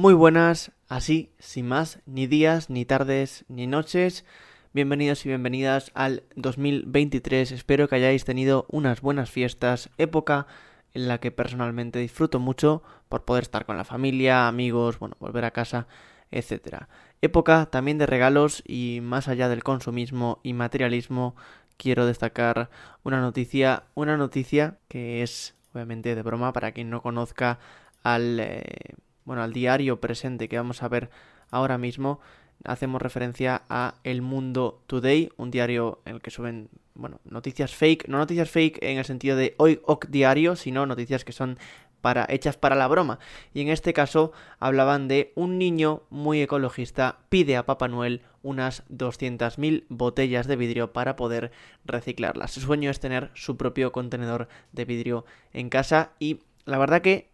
Muy buenas, así, sin más, ni días, ni tardes, ni noches. Bienvenidos y bienvenidas al 2023. Espero que hayáis tenido unas buenas fiestas, época en la que personalmente disfruto mucho por poder estar con la familia, amigos, bueno, volver a casa, etcétera. Época también de regalos y más allá del consumismo y materialismo, quiero destacar una noticia, una noticia que es obviamente de broma para quien no conozca al eh, bueno, al diario presente que vamos a ver ahora mismo, hacemos referencia a El Mundo Today, un diario en el que suben, bueno, noticias fake, no noticias fake en el sentido de hoy ok diario, sino noticias que son para, hechas para la broma. Y en este caso hablaban de un niño muy ecologista pide a Papá Noel unas 200.000 botellas de vidrio para poder reciclarlas. Su sueño es tener su propio contenedor de vidrio en casa y la verdad que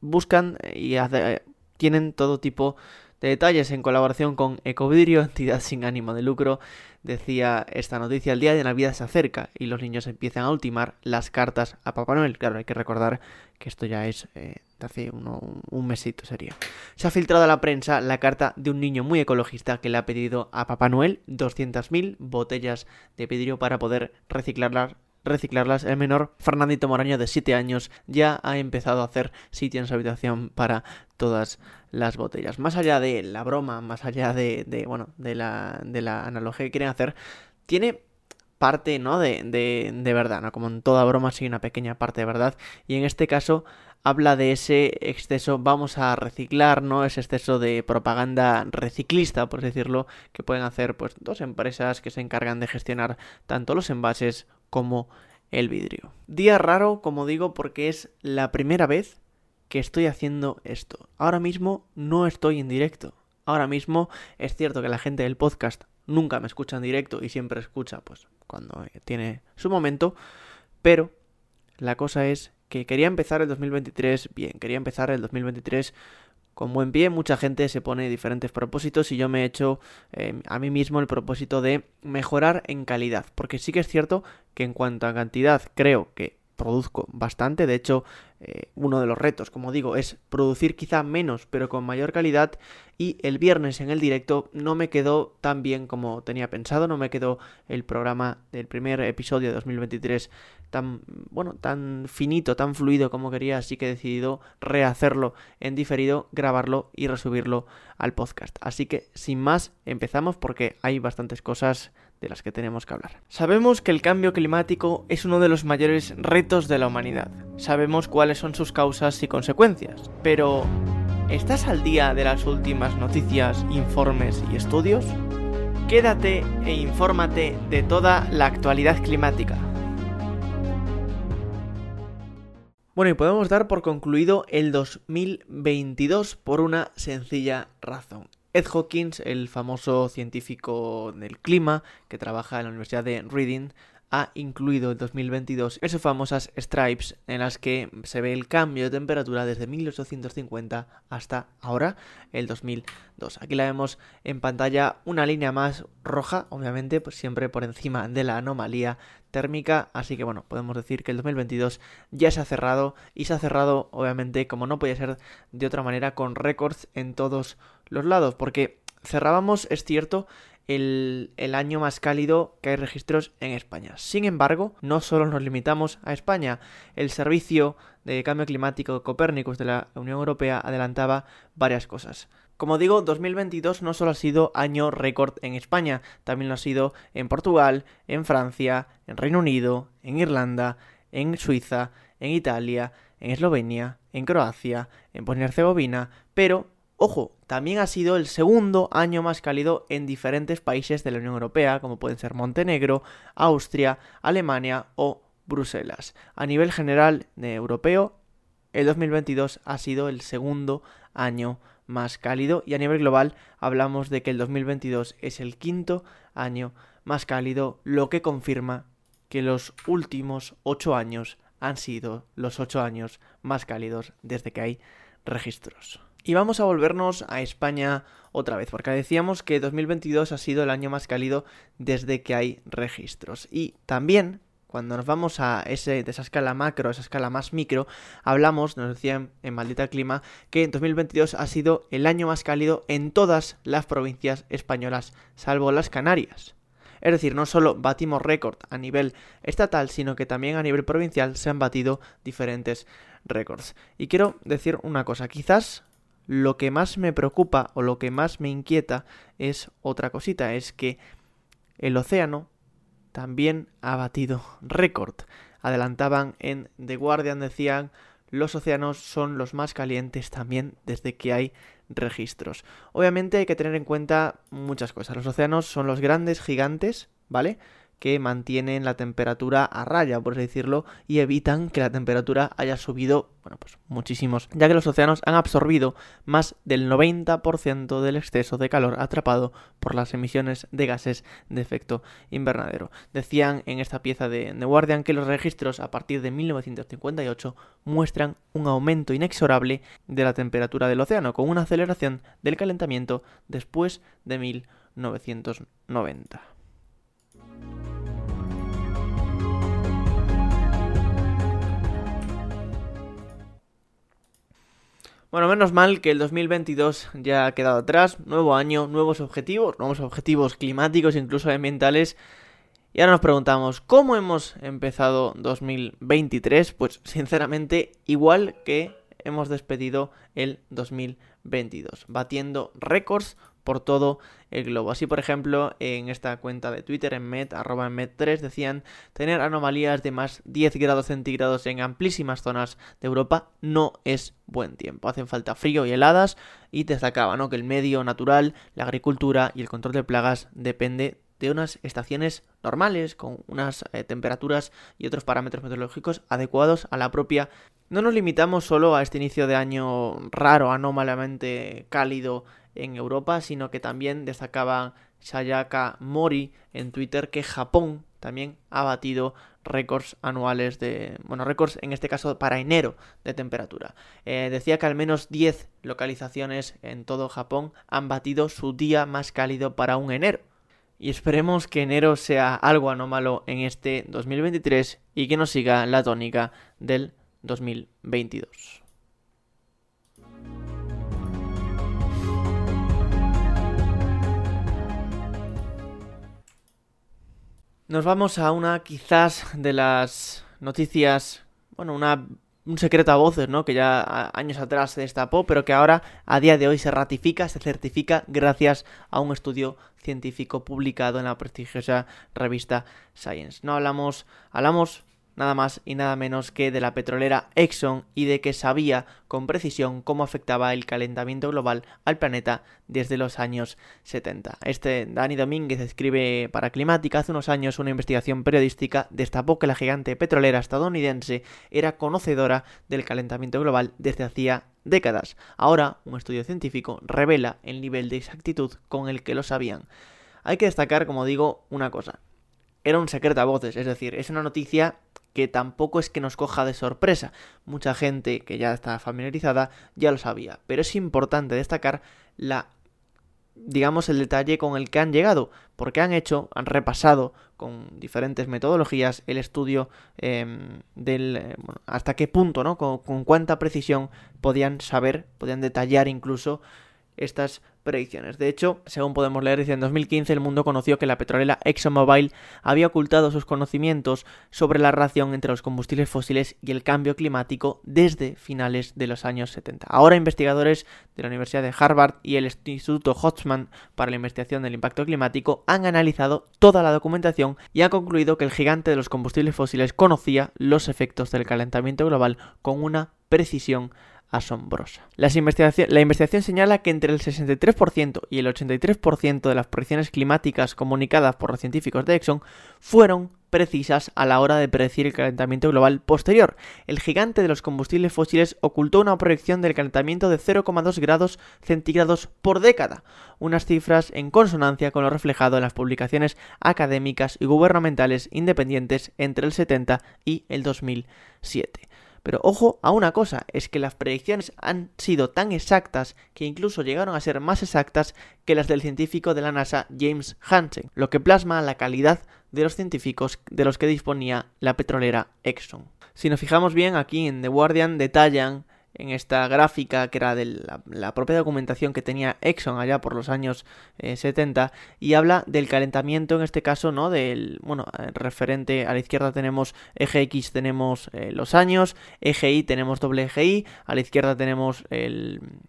buscan y tienen todo tipo de detalles en colaboración con Ecovidrio, entidad sin ánimo de lucro. Decía esta noticia, el día de Navidad se acerca y los niños empiezan a ultimar las cartas a Papá Noel. Claro, hay que recordar que esto ya es eh, de hace un mesito sería. Se ha filtrado a la prensa la carta de un niño muy ecologista que le ha pedido a Papá Noel 200.000 botellas de vidrio para poder reciclarlas reciclarlas, el menor, Fernandito Moraño, de 7 años, ya ha empezado a hacer sitio en su habitación para todas las botellas. Más allá de la broma, más allá de, bueno, de la, de la analogía que quieren hacer, tiene parte, ¿no? De, de, de verdad, ¿no? Como en toda broma, sí, una pequeña parte de verdad. Y en este caso habla de ese exceso, vamos a reciclar, ¿no? Ese exceso de propaganda reciclista, por decirlo, que pueden hacer pues dos empresas que se encargan de gestionar tanto los envases como el vidrio. Día raro, como digo, porque es la primera vez que estoy haciendo esto. Ahora mismo no estoy en directo. Ahora mismo es cierto que la gente del podcast nunca me escucha en directo y siempre escucha pues cuando tiene su momento, pero la cosa es que quería empezar el 2023 bien, quería empezar el 2023 con buen pie, mucha gente se pone diferentes propósitos y yo me he hecho em, a mí mismo el propósito de mejorar en calidad, porque sí que es cierto que en cuanto a cantidad creo que produzco bastante, de hecho eh, uno de los retos, como digo, es producir quizá menos pero con mayor calidad. Y el viernes en el directo no me quedó tan bien como tenía pensado, no me quedó el programa del primer episodio de 2023 tan, bueno, tan finito, tan fluido como quería, así que he decidido rehacerlo en diferido, grabarlo y resubirlo al podcast. Así que, sin más, empezamos porque hay bastantes cosas de las que tenemos que hablar. Sabemos que el cambio climático es uno de los mayores retos de la humanidad. Sabemos cuáles son sus causas y consecuencias. Pero, ¿estás al día de las últimas noticias, informes y estudios? Quédate e infórmate de toda la actualidad climática. Bueno, y podemos dar por concluido el 2022 por una sencilla razón. Ed Hawkins, el famoso científico del clima que trabaja en la Universidad de Reading, ha incluido el 2022 en sus famosas stripes en las que se ve el cambio de temperatura desde 1850 hasta ahora, el 2002. Aquí la vemos en pantalla una línea más roja, obviamente, pues siempre por encima de la anomalía térmica, así que bueno, podemos decir que el 2022 ya se ha cerrado y se ha cerrado obviamente como no podía ser de otra manera con récords en todos los lados, porque cerrábamos, es cierto, el, año más cálido que hay registros en España. Sin embargo, no solo nos limitamos a España, el servicio de cambio climático Copérnicus de la Unión Europea adelantaba varias cosas. Como digo, 2022 no solo ha sido año récord en España, también lo ha sido en Portugal, en Francia, en Reino Unido, en Irlanda, en Suiza, en Italia, en Eslovenia, en Croacia, en Bosnia y Herzegovina, pero, ojo, también ha sido el segundo año más cálido en diferentes países de la Unión Europea, como pueden ser Montenegro, Austria, Alemania o Bruselas. A nivel general de europeo, el 2022 ha sido el segundo año más cálido y a nivel global hablamos de que el 2022 es el quinto año más cálido, lo que confirma que los últimos ocho años han sido los ocho años más cálidos desde que hay registros. Y vamos a volvernos a España otra vez, porque decíamos que 2022 ha sido el año más cálido desde que hay registros. Y también cuando nos vamos a ese, de esa escala macro, esa escala más micro, hablamos, nos decían en Maldita Clima, que 2022 ha sido el año más cálido en todas las provincias españolas, salvo las Canarias. Es decir, no solo batimos récord a nivel estatal, sino que también a nivel provincial se han batido diferentes récords. Y quiero decir una cosa, quizás lo que más me preocupa o lo que más me inquieta es otra cosita, es que el océano también ha batido récord. Adelantaban en The Guardian, decían, los océanos son los más calientes también desde que hay registros. Obviamente hay que tener en cuenta muchas cosas. Los océanos son los grandes gigantes, ¿vale? Que mantienen la temperatura a raya, por así decirlo, y evitan que la temperatura haya subido, bueno, pues muchísimos, ya que los océanos han absorbido más del 90% del exceso de calor atrapado por las emisiones de gases de efecto invernadero. Decían en esta pieza de The Guardian que los registros a partir de 1958 muestran un aumento inexorable de la temperatura del océano, con una aceleración del calentamiento después de 1990. Bueno, menos mal que el 2022 ya ha quedado atrás, nuevo año, nuevos objetivos, nuevos objetivos climáticos, incluso ambientales. Y ahora nos preguntamos, ¿cómo hemos empezado 2023? Pues sinceramente, igual que hemos despedido el 2022, batiendo récords por todo el globo. Así, por ejemplo, en esta cuenta de Twitter, en Met, arroba en Met3, decían tener anomalías de más 10 grados centígrados en amplísimas zonas de Europa no es buen tiempo. Hacen falta frío y heladas y destacaba ¿no? que el medio natural, la agricultura y el control de plagas depende de unas estaciones normales, con unas eh, temperaturas y otros parámetros meteorológicos adecuados a la propia. No nos limitamos solo a este inicio de año raro, anómalamente cálido en Europa, sino que también destacaba Sayaka Mori en Twitter que Japón también ha batido récords anuales de, bueno, récords en este caso para enero de temperatura. Eh, decía que al menos 10 localizaciones en todo Japón han batido su día más cálido para un enero. Y esperemos que enero sea algo anómalo en este 2023 y que nos siga la tónica del 2022. Nos vamos a una quizás de las noticias, bueno, una, un secreto a voces, ¿no? Que ya años atrás se destapó, pero que ahora a día de hoy se ratifica, se certifica gracias a un estudio científico publicado en la prestigiosa revista Science. No hablamos, hablamos nada más y nada menos que de la petrolera Exxon y de que sabía con precisión cómo afectaba el calentamiento global al planeta desde los años 70. Este Dani Domínguez escribe para Climática hace unos años una investigación periodística destapó que la gigante petrolera estadounidense era conocedora del calentamiento global desde hacía décadas. Ahora, un estudio científico revela el nivel de exactitud con el que lo sabían. Hay que destacar, como digo, una cosa. Era un secreto a voces, es decir, es una noticia que tampoco es que nos coja de sorpresa. Mucha gente que ya está familiarizada ya lo sabía, pero es importante destacar la digamos el detalle con el que han llegado, porque han hecho, han repasado con diferentes metodologías el estudio em, del eh, hasta qué punto, ¿no? Con cuánta precisión podían saber, podían detallar incluso estas predicciones. De hecho, según podemos leer, dice en 2015 el mundo conoció que la petrolera ExxonMobil había ocultado sus conocimientos sobre la relación entre los combustibles fósiles y el cambio climático desde finales de los años 70. Ahora investigadores de la Universidad de Harvard y el Instituto Hotzman para la investigación del impacto climático han analizado toda la documentación y han concluido que el gigante de los combustibles fósiles conocía los efectos del calentamiento global con una precisión asombrosa. la investigación señala que entre el 63% y el 83% de las predicciones climáticas comunicadas por los científicos de Exxon fueron precisas a la hora de predecir el calentamiento global posterior. El gigante de los combustibles fósiles ocultó una proyección del calentamiento de 0,2 grados centígrados por década, unas cifras en consonancia con lo reflejado en las publicaciones académicas y gubernamentales independientes entre el 70 y el 2007. Pero ojo a una cosa, es que las predicciones han sido tan exactas que incluso llegaron a ser más exactas que las del científico de la NASA James Hansen, lo que plasma la calidad de los científicos de los que disponía la petrolera Exxon. Si nos fijamos bien, aquí en The Guardian detallan en esta gráfica que era de la, propia documentación que tenía Exxon allá por los años 70 eh, y habla del calentamiento en este caso, ¿no? Del, bueno, eh, referente a la izquierda tenemos eje X, tenemos eh, los años, eje Y tenemos doble eje Y, a la izquierda tenemos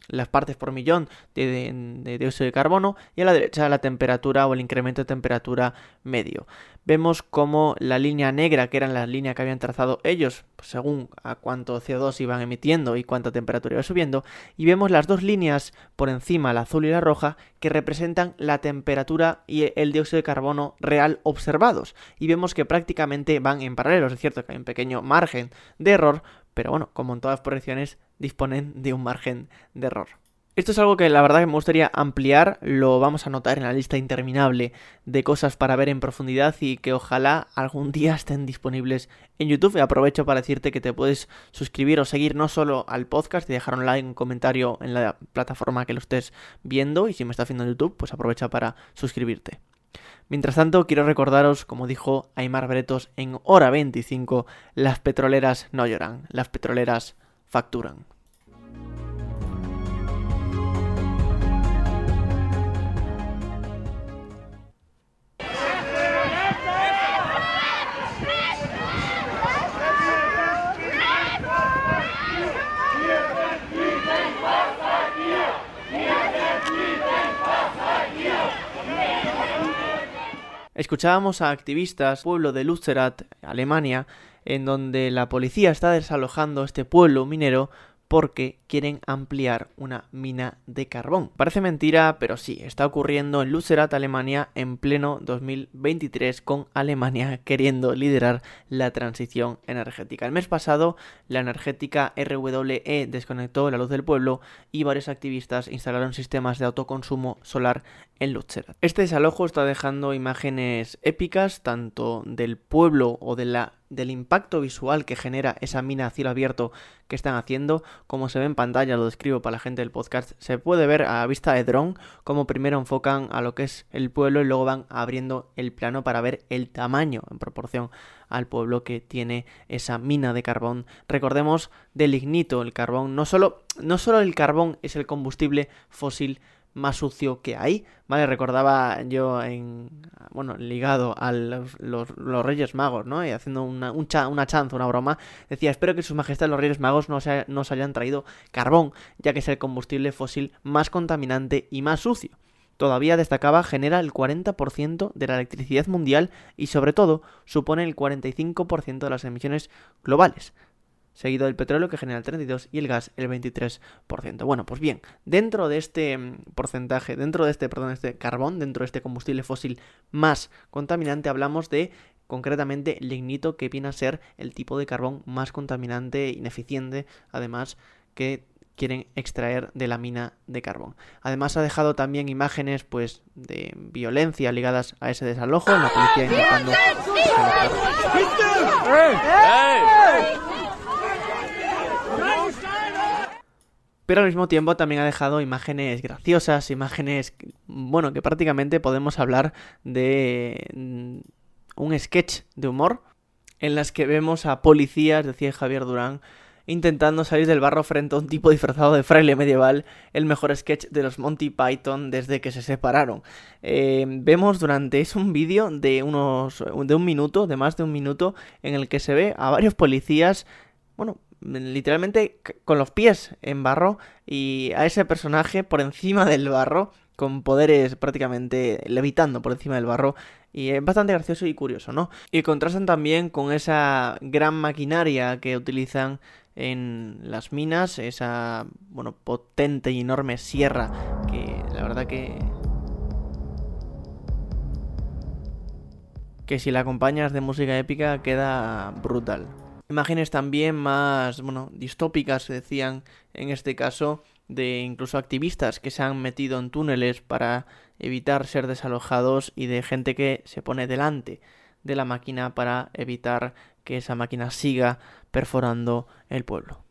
las partes por millón de, dióxido de carbono y a la derecha la temperatura o el incremento de temperatura medio vemos como la línea negra, que era la línea que habían trazado ellos, según a cuánto CO2 iban emitiendo y cuánta temperatura iba subiendo, y vemos las dos líneas por encima, la azul y la roja, que representan la temperatura y el dióxido de carbono real observados. Y vemos que prácticamente van en paralelo, es cierto que hay un pequeño margen de error, pero bueno, como en todas las proyecciones, disponen de un margen de error. Esto es algo que la verdad que me gustaría ampliar, lo vamos a notar en la lista interminable de cosas para ver en profundidad y que ojalá algún día estén disponibles en YouTube. Y aprovecho para decirte que te puedes suscribir o seguir no solo al podcast y dejar un like, un comentario en la plataforma que lo estés viendo y si me estás viendo en YouTube, pues aprovecha para suscribirte. Mientras tanto, quiero recordaros, como dijo Aymar Bretos en hora 25, las petroleras no lloran, las petroleras facturan. Escuchábamos a activistas, pueblo de Lützerath, Alemania, en donde la policía está desalojando este pueblo minero porque quieren ampliar una mina de carbón. Parece mentira, pero sí, está ocurriendo en Lützerath, Alemania, en pleno 2023, con Alemania queriendo liderar la transición energética. El mes pasado, la energética RWE desconectó la luz del pueblo y varios activistas instalaron sistemas de autoconsumo solar en Lützerath. Este desalojo está dejando imágenes épicas tanto del pueblo o de la del impacto visual que genera esa mina a cielo abierto que están haciendo, como se ve en pantalla, lo describo para la gente del podcast, se puede ver a vista de dron como primero enfocan a lo que es el pueblo y luego van abriendo el plano para ver el tamaño en proporción al pueblo que tiene esa mina de carbón. Recordemos del lignito, el carbón, no solo, no solo el carbón es el combustible fósil más sucio que hay, ¿vale? Recordaba yo en, bueno, ligado a los, Reyes Magos, ¿no? Y haciendo una, una chanza, una broma, decía, espero que sus majestades los Reyes Magos no se, nos hayan traído carbón, ya que es el combustible fósil más contaminante y más sucio. Todavía destacaba genera el 40% de la electricidad mundial y sobre todo supone el 45% de las emisiones globales seguido del petróleo que genera el 32% y el gas el 23%. Bueno, pues bien, dentro de este mm, porcentaje, dentro de este, perdón, este carbón, dentro de este combustible fósil más contaminante, hablamos de concretamente lignito, que viene a ser el tipo de carbón más contaminante, ineficiente, además que quieren extraer de la mina de carbón. Además ha dejado también imágenes pues de violencia ligadas a ese desalojo, la policía intentando pero al mismo tiempo también ha dejado imágenes graciosas, imágenes, bueno, que prácticamente podemos hablar de mm, un sketch de humor en las que vemos a policías, decía Javier Durán, intentando salir del barro frente a un tipo disfrazado de fraile medieval, el mejor sketch de los Monty Python desde que se separaron. Eh, vemos durante, es un vídeo de unos, de un minuto, de más de un minuto, en el que se ve a varios policías, bueno, literalmente con los pies en barro y a ese personaje por encima del barro con poderes prácticamente levitando por encima del barro y es bastante gracioso y curioso, ¿no? Y contrastan también con esa gran maquinaria que utilizan en las minas, esa, bueno, potente y enorme sierra que la verdad que que si la acompañas de música épica queda brutal. Imágenes también más, bueno, distópicas, se decían en este caso, de incluso activistas que se han metido en túneles para evitar ser desalojados y de gente que se pone delante de la máquina para evitar que esa máquina siga perforando el pueblo.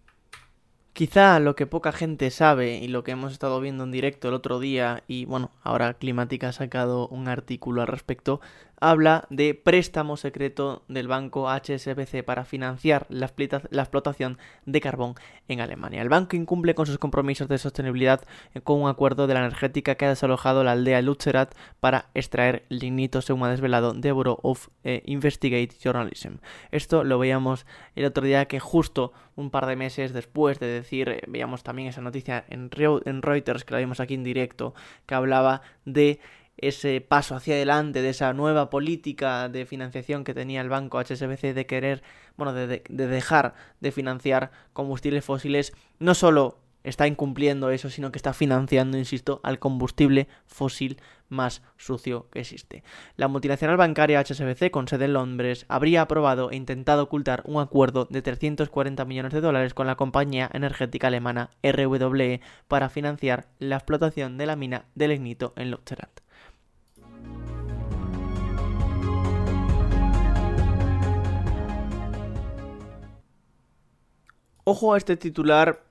Quizá lo que poca gente sabe y lo que hemos estado viendo en directo el otro día y bueno, ahora Climática ha sacado un artículo al respecto, habla de préstamo secreto del banco HSBC para financiar la, explotación de carbón en Alemania. El banco incumple con sus compromisos de sostenibilidad con un acuerdo de la energética que ha desalojado la aldea Lutzerat para extraer lignito, según ha desvelado The Bureau of eh, Investigate Journalism. Esto lo veíamos el otro día que justo un par de meses después de decir, eh, veíamos también esa noticia en, Reuters que la vimos aquí en directo, que hablaba de ese paso hacia adelante de esa nueva política de financiación que tenía el banco HSBC de querer, bueno, de, dejar de financiar combustibles fósiles, no solo está incumpliendo eso, sino que está financiando, insisto, al combustible fósil más sucio que existe. La multinacional bancaria HSBC, con sede en Londres, habría aprobado e intentado ocultar un acuerdo de 340 millones de dólares con la compañía energética alemana RWE para financiar la explotación de la mina de lignito en Lutzerat. Ojo a este titular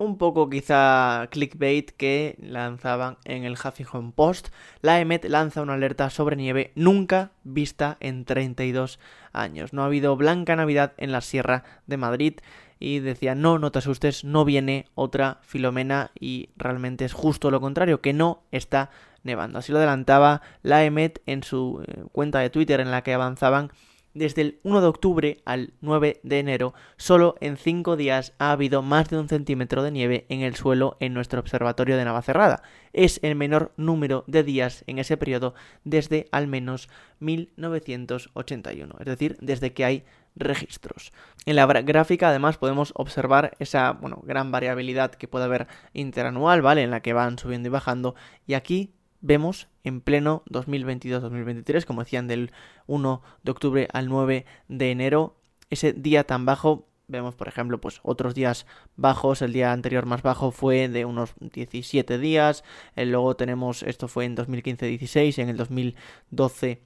un poco quizá clickbait que lanzaban en el Huffington Post. La EMET lanza una alerta sobre nieve nunca vista en 32 años. No ha habido blanca Navidad en la Sierra de Madrid y decía, no, no te asustes, no viene otra Filomena y realmente es justo lo contrario, que no está nevando. Así lo adelantaba la EMET en su eh, cuenta de Twitter en la que avanzaban desde el 1 de octubre al 9 de enero, solo en 5 días ha habido más de un centímetro de nieve en el suelo en nuestro observatorio de Navacerrada. Es el menor número de días en ese periodo desde al menos 1981, es decir, desde que hay registros. En la gráfica además podemos observar esa bueno, gran variabilidad que puede haber interanual, ¿vale? En la que van subiendo y bajando y aquí vemos en pleno 2022-2023, como decían, del 1 de octubre al 9 de enero, ese día tan bajo. Vemos, por ejemplo, pues otros días bajos. El día anterior más bajo fue de unos 17 días. Eh, luego tenemos, esto fue en 2015-16, en el 2012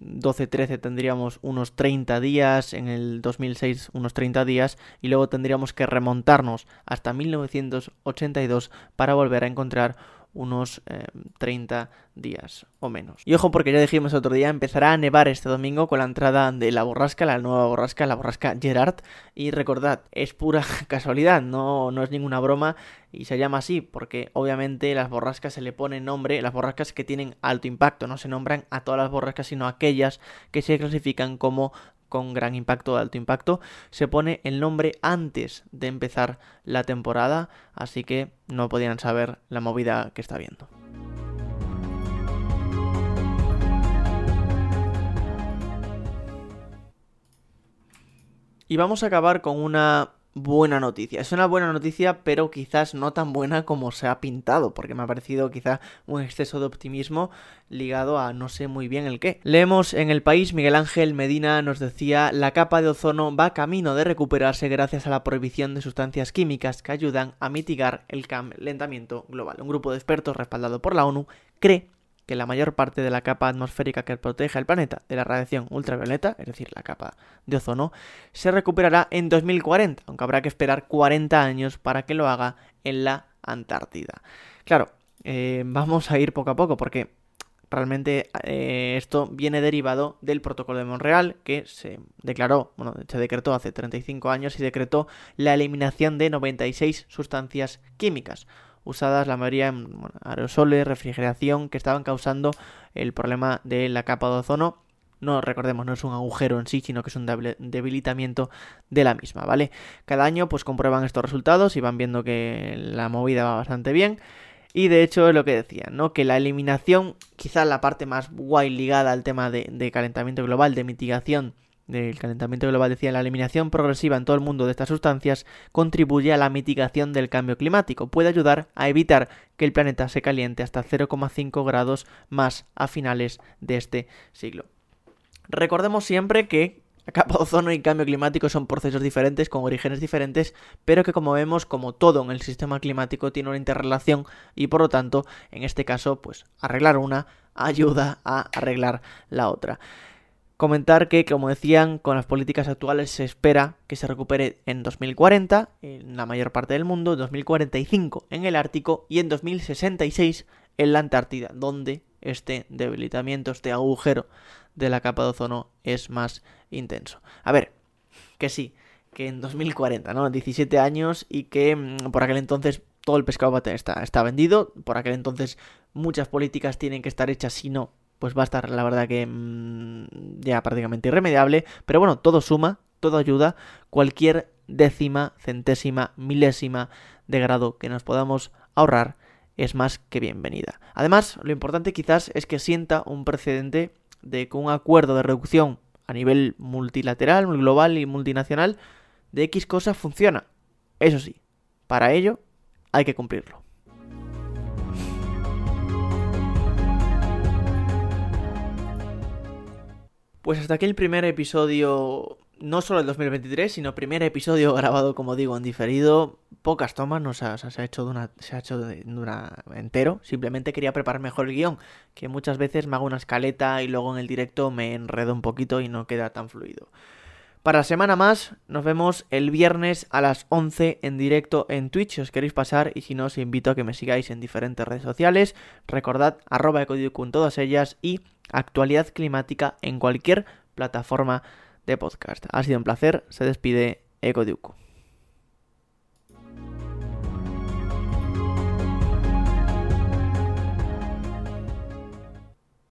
12-13 tendríamos unos 30 días, en el 2006 unos 30 días y luego tendríamos que remontarnos hasta 1982 para volver a encontrar unos 30 eh, días o menos. Y ojo porque ya dijimos otro día, empezará a nevar este domingo con la entrada de la borrasca, la nueva borrasca, la borrasca Gerard. Y recordad, es pura casualidad, no, no es ninguna broma y se llama así porque obviamente las borrascas se le pone nombre, las borrascas que tienen alto impacto, no se nombran a todas las borrascas, sino a aquellas que se clasifican como con gran impacto o alto impacto, se pone el nombre antes de empezar la temporada, así que no podían saber la movida que está viendo. Y vamos a acabar con una buena noticia. Es una buena noticia, pero quizás no tan buena como se ha pintado, porque me ha parecido quizá un exceso de optimismo ligado a no sé muy bien el qué. Leemos en el país, Miguel Ángel Medina nos decía, la capa de ozono va camino de recuperarse gracias a la prohibición de sustancias químicas que ayudan a mitigar el calentamiento global. Un grupo de expertos respaldado por la ONU cree que la mayor parte de la capa atmosférica que protege al planeta de la radiación ultravioleta, es decir, la capa de ozono, se recuperará en 2040, aunque habrá que esperar 40 años para que lo haga en la Antártida. Claro, eh, vamos a ir poco a poco porque realmente eh, esto viene derivado del protocolo de Montreal que se declaró, bueno, se decretó hace 35 años y decretó la eliminación de 96 sustancias químicas usadas la mayoría en aerosoles, refrigeración, que estaban causando el problema de la capa de ozono. No recordemos, no es un agujero en sí, sino que es un debilitamiento de la misma, ¿vale? Cada año pues comprueban estos resultados y van viendo que la movida va bastante bien. Y de hecho es lo que decía, ¿no? Que la eliminación, quizás la parte más guay ligada al tema de calentamiento global, de mitigación del calentamiento global decía la eliminación progresiva en todo el mundo de estas sustancias contribuye a la mitigación del cambio climático, puede ayudar a evitar que el planeta se caliente hasta 0,5 grados más a finales de este siglo. Recordemos siempre que capa ozono y cambio climático son procesos diferentes, con orígenes diferentes, pero que como vemos, como todo en el sistema climático tiene una interrelación y por lo tanto, en este caso, pues arreglar una ayuda a arreglar la otra. Comentar que, como decían, con las políticas actuales se espera que se recupere en 2040 en la mayor parte del mundo, en 2045 en el Ártico y en 2066 en la Antártida, donde este debilitamiento, este agujero de la capa de ozono es más intenso. A ver, que sí, que en 2040, ¿no? 17 años y que mm, por aquel entonces todo el pescado está, está vendido, por aquel entonces muchas políticas tienen que estar hechas, si no, pues va a estar la verdad que mm, ya prácticamente irremediable. Pero bueno, todo suma, todo ayuda. Cualquier décima, centésima, milésima de grado que nos podamos ahorrar es más que bienvenida. Además, lo importante quizás es que sienta un precedente de que un acuerdo de reducción a nivel multilateral, global y multinacional de X cosas funciona. Eso sí, para ello hay que cumplirlo. Pues hasta aquí el primer episodio, no solo del 2023, sino primer episodio grabado, como digo, en diferido. Pocas tomas, no se ha, se ha hecho de una, se ha hecho de una entero. Simplemente quería preparar mejor el guion, que muchas veces me hago una escaleta y luego en el directo me enredo un poquito y no queda tan fluido. Para la semana más, nos vemos el viernes a las 11 en directo en Twitch, si os queréis pasar, y si no, os invito a que me sigáis en diferentes redes sociales. Recordad, arroba en todas ellas y actualidad climática en cualquier plataforma de podcast. Ha sido un placer, se despide Ecodiuco.